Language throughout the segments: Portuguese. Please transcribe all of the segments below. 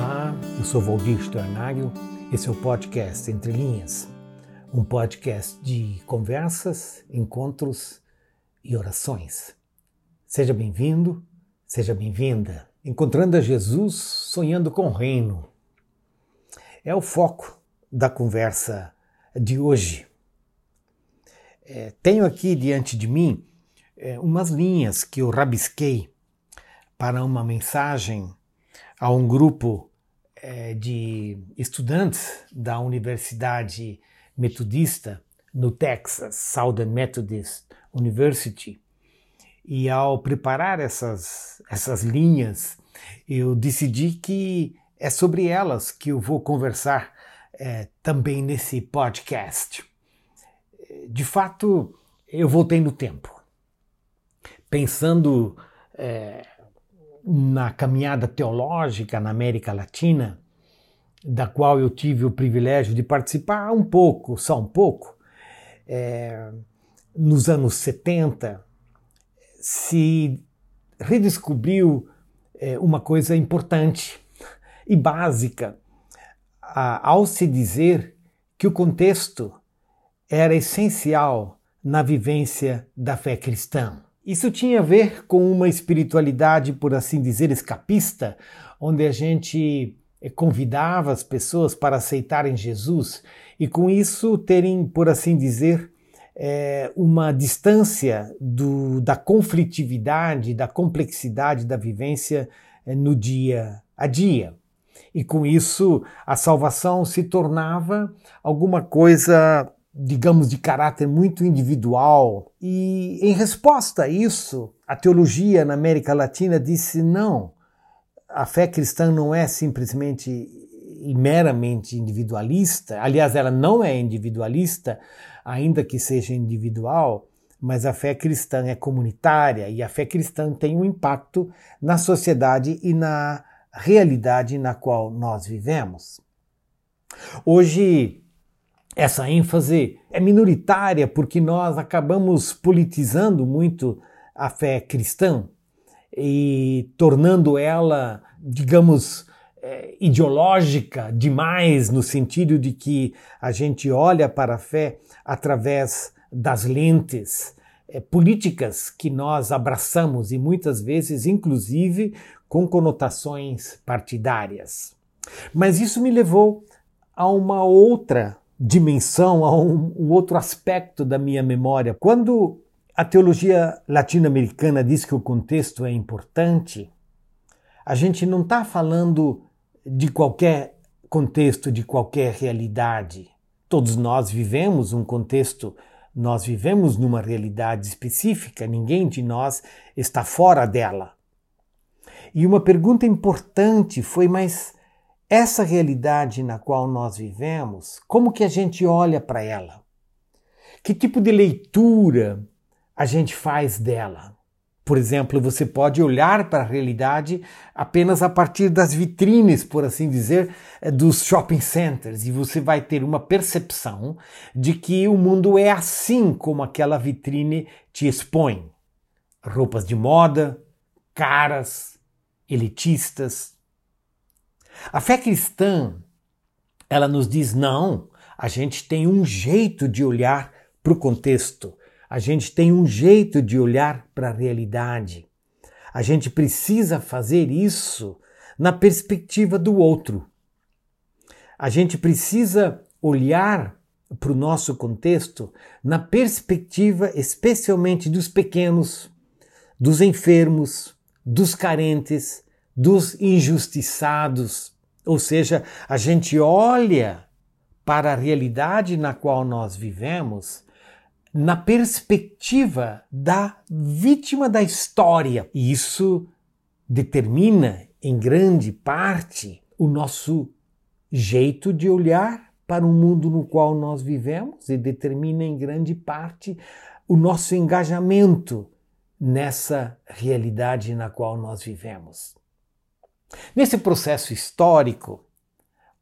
Olá, eu sou Valdir Stornagel, esse é o podcast Entre Linhas, um podcast de conversas, encontros e orações. Seja bem-vindo, seja bem-vinda. Encontrando a Jesus, sonhando com o reino. É o foco da conversa de hoje. É, tenho aqui diante de mim é, umas linhas que eu rabisquei para uma mensagem a um grupo é, de estudantes da Universidade Metodista no Texas, Southern Methodist University. E ao preparar essas, essas linhas, eu decidi que é sobre elas que eu vou conversar é, também nesse podcast. De fato, eu voltei no tempo, pensando é, na caminhada teológica na América Latina, da qual eu tive o privilégio de participar um pouco, só um pouco, é, nos anos 70, se redescobriu é, uma coisa importante e básica a, ao se dizer que o contexto era essencial na vivência da fé cristã. Isso tinha a ver com uma espiritualidade, por assim dizer, escapista, onde a gente eh, convidava as pessoas para aceitarem Jesus e com isso terem, por assim dizer, é, uma distância do, da conflitividade, da complexidade da vivência é, no dia a dia. E com isso a salvação se tornava alguma coisa digamos, de caráter muito individual. E em resposta a isso, a teologia na América Latina disse: não, a fé cristã não é simplesmente e meramente individualista. Aliás, ela não é individualista, ainda que seja individual, mas a fé cristã é comunitária e a fé cristã tem um impacto na sociedade e na realidade na qual nós vivemos. Hoje, essa ênfase é minoritária porque nós acabamos politizando muito a fé cristã e tornando ela, digamos, é, ideológica demais, no sentido de que a gente olha para a fé através das lentes é, políticas que nós abraçamos e muitas vezes, inclusive, com conotações partidárias. Mas isso me levou a uma outra dimensão, a um, um outro aspecto da minha memória. Quando a teologia latino-americana diz que o contexto é importante, a gente não está falando de qualquer contexto, de qualquer realidade. Todos nós vivemos um contexto, nós vivemos numa realidade específica, ninguém de nós está fora dela. E uma pergunta importante foi: mas essa realidade na qual nós vivemos, como que a gente olha para ela? Que tipo de leitura a gente faz dela? Por exemplo, você pode olhar para a realidade apenas a partir das vitrines, por assim dizer, eh, dos shopping centers, e você vai ter uma percepção de que o mundo é assim como aquela vitrine te expõe. Roupas de moda, caras, elitistas, a fé cristã, ela nos diz não, a gente tem um jeito de olhar para o contexto, a gente tem um jeito de olhar para a realidade. A gente precisa fazer isso na perspectiva do outro. A gente precisa olhar para o nosso contexto na perspectiva especialmente dos pequenos, dos enfermos, dos carentes, dos injustiçados. Ou seja, a gente olha para a realidade na qual nós vivemos na perspectiva da vítima da história. E isso determina, em grande parte, o nosso jeito de olhar para o mundo no qual nós vivemos e determina, em grande parte, o nosso engajamento nessa realidade na qual nós vivemos. Nesse processo histórico,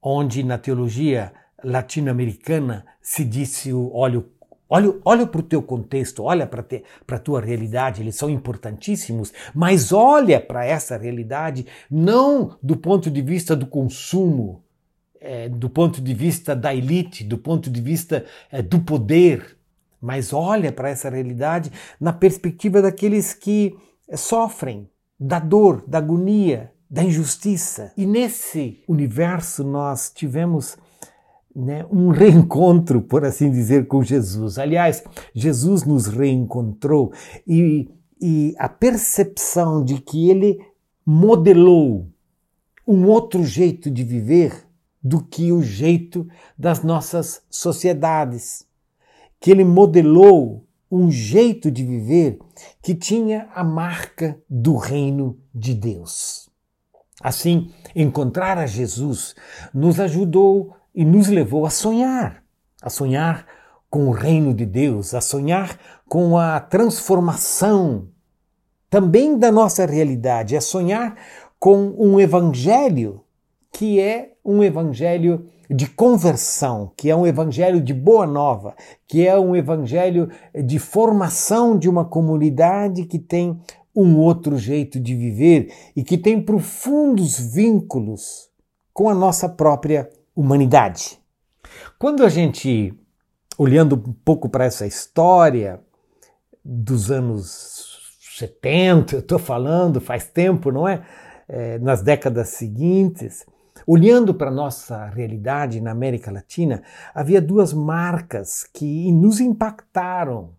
onde na teologia latino-americana se disse o óleo Olha, olha para o teu contexto, olha para a tua realidade, eles são importantíssimos, mas olha para essa realidade não do ponto de vista do consumo, é, do ponto de vista da elite, do ponto de vista é, do poder, mas olha para essa realidade na perspectiva daqueles que sofrem da dor, da agonia, da injustiça. E nesse universo nós tivemos né, um reencontro, por assim dizer, com Jesus. Aliás, Jesus nos reencontrou e, e a percepção de que ele modelou um outro jeito de viver do que o jeito das nossas sociedades. Que ele modelou um jeito de viver que tinha a marca do reino de Deus. Assim, encontrar a Jesus nos ajudou e nos levou a sonhar, a sonhar com o reino de Deus, a sonhar com a transformação também da nossa realidade, a sonhar com um evangelho que é um evangelho de conversão, que é um evangelho de boa nova, que é um evangelho de formação de uma comunidade que tem um outro jeito de viver e que tem profundos vínculos com a nossa própria humanidade. Quando a gente, olhando um pouco para essa história dos anos 70, eu estou falando faz tempo, não é? é nas décadas seguintes, olhando para a nossa realidade na América Latina, havia duas marcas que nos impactaram.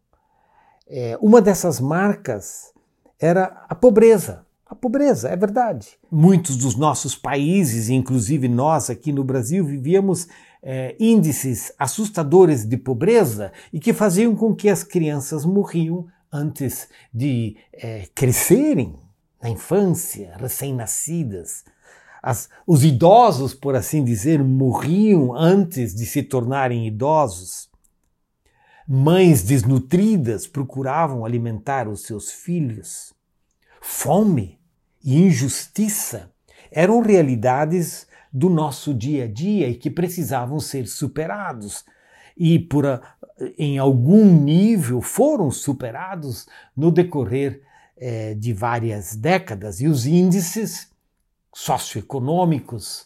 É, uma dessas marcas era a pobreza. A pobreza, é verdade. Muitos dos nossos países, inclusive nós aqui no Brasil, vivíamos é, índices assustadores de pobreza e que faziam com que as crianças morriam antes de é, crescerem na infância, recém-nascidas. os idosos, por assim dizer, morriam antes de se tornarem idosos. Mães desnutridas procuravam alimentar os seus filhos. Fome e injustiça eram realidades do nosso dia a dia e que precisavam ser superados. E por em algum nível foram superados no decorrer eh, de várias décadas. E os índices socioeconômicos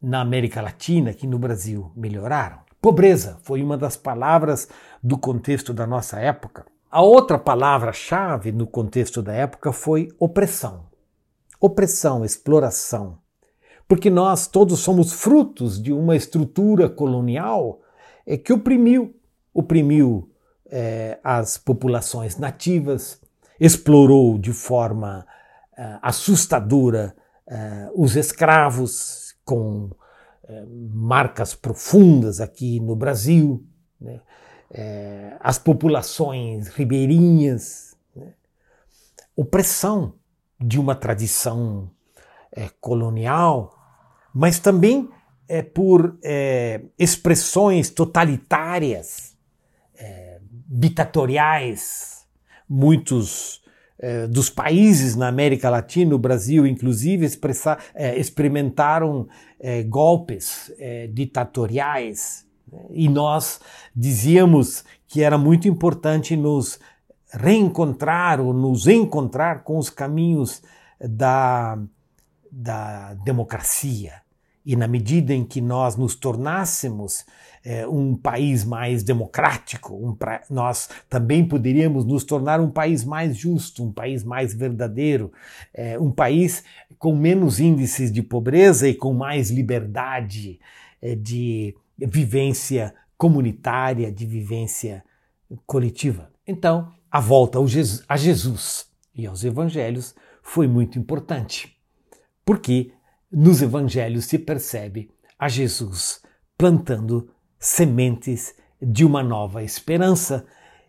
na América Latina, aqui no Brasil, melhoraram. Pobreza foi uma das palavras do contexto da nossa época. A outra palavra-chave no contexto da época foi opressão opressão, exploração. Porque nós todos somos frutos de uma estrutura colonial é, que oprimiu, oprimiu é, as populações nativas, explorou de forma é, assustadora é, os escravos, com marcas profundas aqui no Brasil, né? É, as populações ribeirinhas, né? opressão de uma tradição é, colonial, mas também é, por é, expressões totalitárias, ditatoriais. Muitos é, dos países na América Latina, o Brasil inclusive, expressar, é, experimentaram golpes ditatoriais. Né? E nós dizíamos que era muito importante nos reencontrar ou nos encontrar com os caminhos da, da democracia. E na medida em que nós nos tornássemos é, um país mais democrático, um pra... nós também poderíamos nos tornar um país mais justo, um país mais verdadeiro, é, um país com menos índices de pobreza e com mais liberdade é, de vivência comunitária, de vivência coletiva. Então, a volta a Jesus e aos evangelhos foi muito importante, porque nos evangelhos se percebe a Jesus plantando sementes de uma nova esperança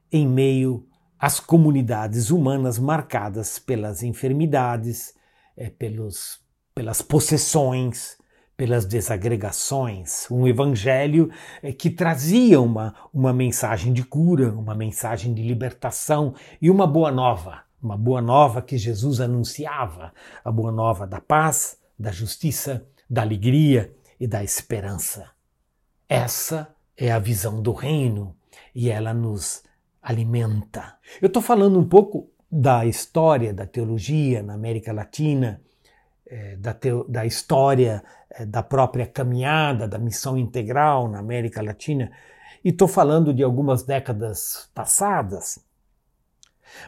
em meio às comunidades humanas marcadas pelas enfermidades, é, pelos, pelas possessões, pelas desagregações, um evangelho eh, que trazia uma, uma mensagem de cura, uma mensagem de libertação e uma boa nova, uma boa nova que Jesus anunciava, a boa nova da paz, da justiça, da alegria e da esperança. Essa é a visão do reino. e ela nos alimenta. Eu estou falando um pouco da história da teologia na América Latina, é, da, teo, da história é, da própria caminhada da missão integral na América Latina, e estou falando de algumas décadas passadas,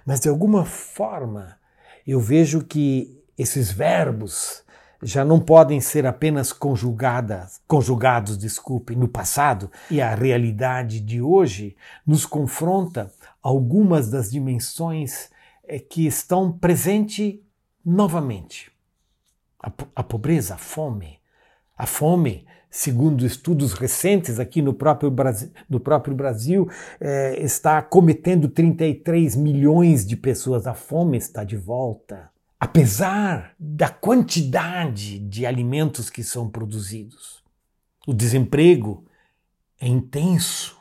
mas de alguma forma eu vejo que esses verbos já não podem ser apenas conjugadas, conjugados, desculpe, no passado, e a realidade de hoje nos confronta algumas das dimensões é, que estão presentes novamente. A, a pobreza, a fome. A fome, segundo estudos recentes aqui no próprio Brasil, no próprio Brasil é, está cometendo 33 milhões de pessoas. A fome está de volta apesar da quantidade de alimentos que são produzidos. O desemprego é intenso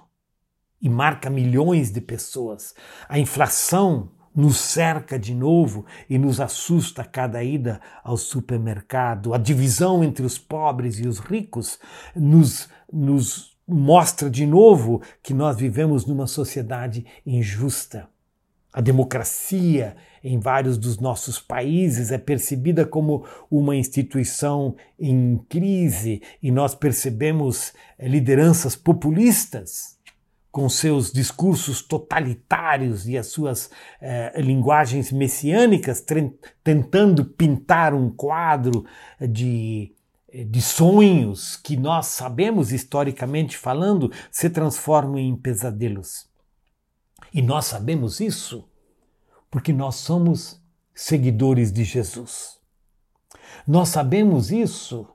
e marca milhões de pessoas. A inflação nos cerca de novo e nos assusta cada ida ao supermercado. A divisão entre os pobres e os ricos nos, nos mostra de novo que nós vivemos numa sociedade injusta. A democracia em vários dos nossos países é percebida como uma instituição em crise e nós percebemos eh, lideranças populistas com seus discursos totalitários e as suas eh, linguagens messiânicas, tentando pintar um quadro de, eh, de sonhos que nós sabemos, historicamente falando, se transformam em pesadelos. E nós sabemos isso porque nós somos seguidores de Jesus. Nós sabemos isso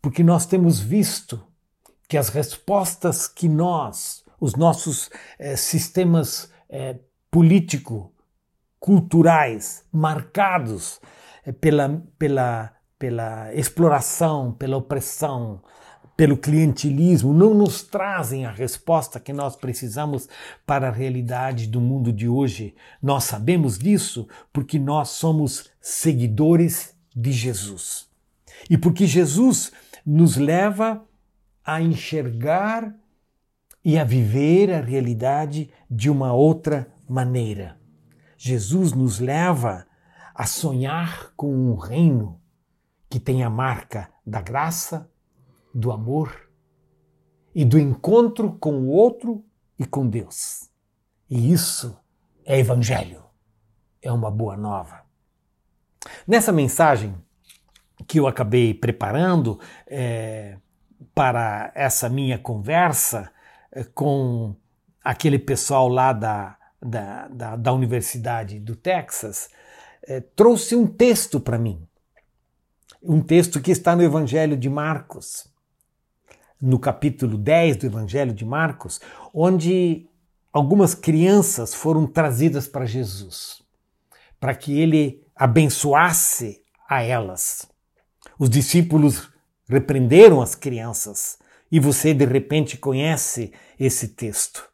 porque nós temos visto que as respostas que nós, os nossos eh, sistemas eh, político, culturais, marcados eh, pela, pela, pela exploração, pela opressão, pelo clientelismo, não nos trazem a resposta que nós precisamos para a realidade do mundo de hoje. Nós sabemos disso porque nós somos seguidores de Jesus. E porque Jesus nos leva a enxergar e a viver a realidade de uma outra maneira. Jesus nos leva a sonhar com um reino que tem a marca da graça, do amor e do encontro com o outro e com Deus. E isso é Evangelho, é uma boa nova. Nessa mensagem que eu acabei preparando é, para essa minha conversa é, com aquele pessoal lá da, da, da, da Universidade do Texas, é, trouxe um texto para mim. Um texto que está no Evangelho de Marcos no capítulo 10 do Evangelho de Marcos, onde algumas crianças foram trazidas para Jesus, para que ele abençoasse a elas. Os discípulos repreenderam as crianças e você de repente conhece esse texto.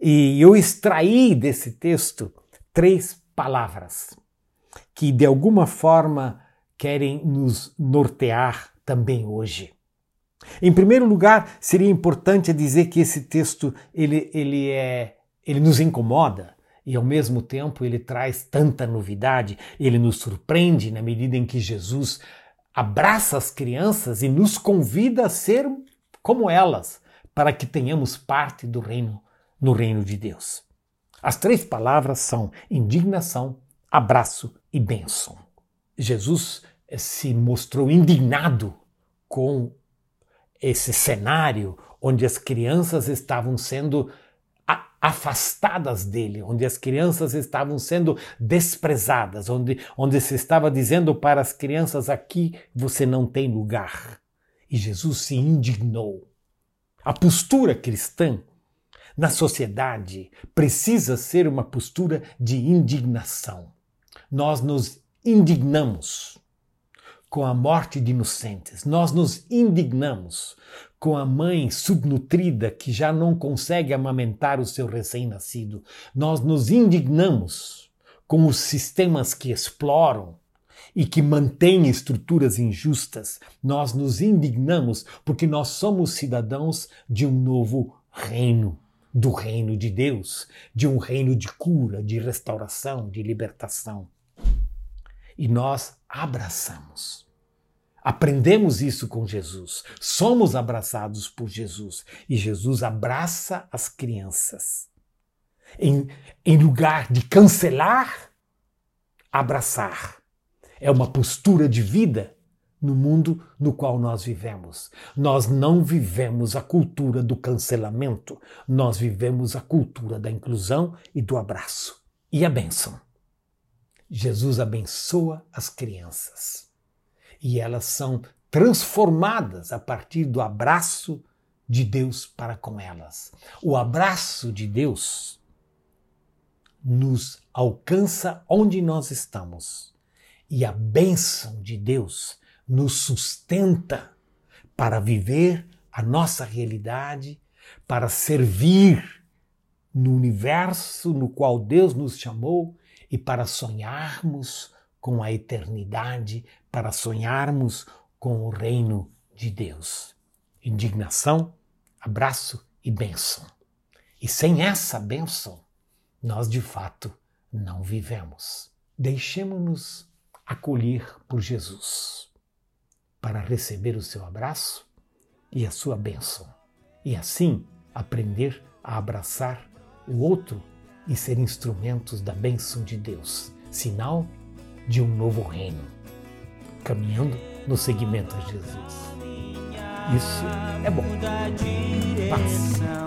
E eu extraí desse texto três palavras que de alguma forma querem nos nortear também hoje. Em primeiro lugar, seria importante dizer que esse texto ele, ele, é, ele nos incomoda e ao mesmo tempo ele traz tanta novidade, ele nos surpreende na medida em que Jesus abraça as crianças e nos convida a ser como elas, para que tenhamos parte do reino no reino de Deus. As três palavras são indignação, abraço e bênção. Jesus se mostrou indignado com esse cenário onde as crianças estavam sendo afastadas dele, onde as crianças estavam sendo desprezadas, onde, onde se estava dizendo para as crianças: aqui você não tem lugar. E Jesus se indignou. A postura cristã na sociedade precisa ser uma postura de indignação. Nós nos indignamos com a morte de inocentes. Nós nos indignamos com a mãe subnutrida que já não consegue amamentar o seu recém-nascido. Nós nos indignamos com os sistemas que exploram e que mantêm estruturas injustas. Nós nos indignamos porque nós somos cidadãos de um novo reino. do reino de Deus, de um reino de cura, de restauração, de libertação. E nós abraçamos. Aprendemos isso com Jesus. Somos abraçados por Jesus. E Jesus abraça as crianças. Em, em lugar de cancelar, abraçar. É uma postura de vida no mundo no qual nós vivemos. Nós não vivemos a cultura do cancelamento, nós vivemos a cultura da inclusão e do abraço e a bênção. Jesus abençoa as crianças e elas são transformadas a partir do abraço de Deus para com elas. O abraço de Deus nos alcança onde nós estamos e a bênção de Deus nos sustenta para viver a nossa realidade, para servir no universo no qual Deus nos chamou e para sonharmos com a eternidade, para sonharmos com o reino de Deus. Indignação, abraço e bênção. E sem essa bênção, nós de fato não vivemos. Deixemos-nos acolher por Jesus para receber o seu abraço e a sua bênção, e assim aprender a abraçar o outro e ser instrumentos da bênção de Deus, sinal de um novo reino, caminhando no seguimento a Jesus. Isso é bom. Paz.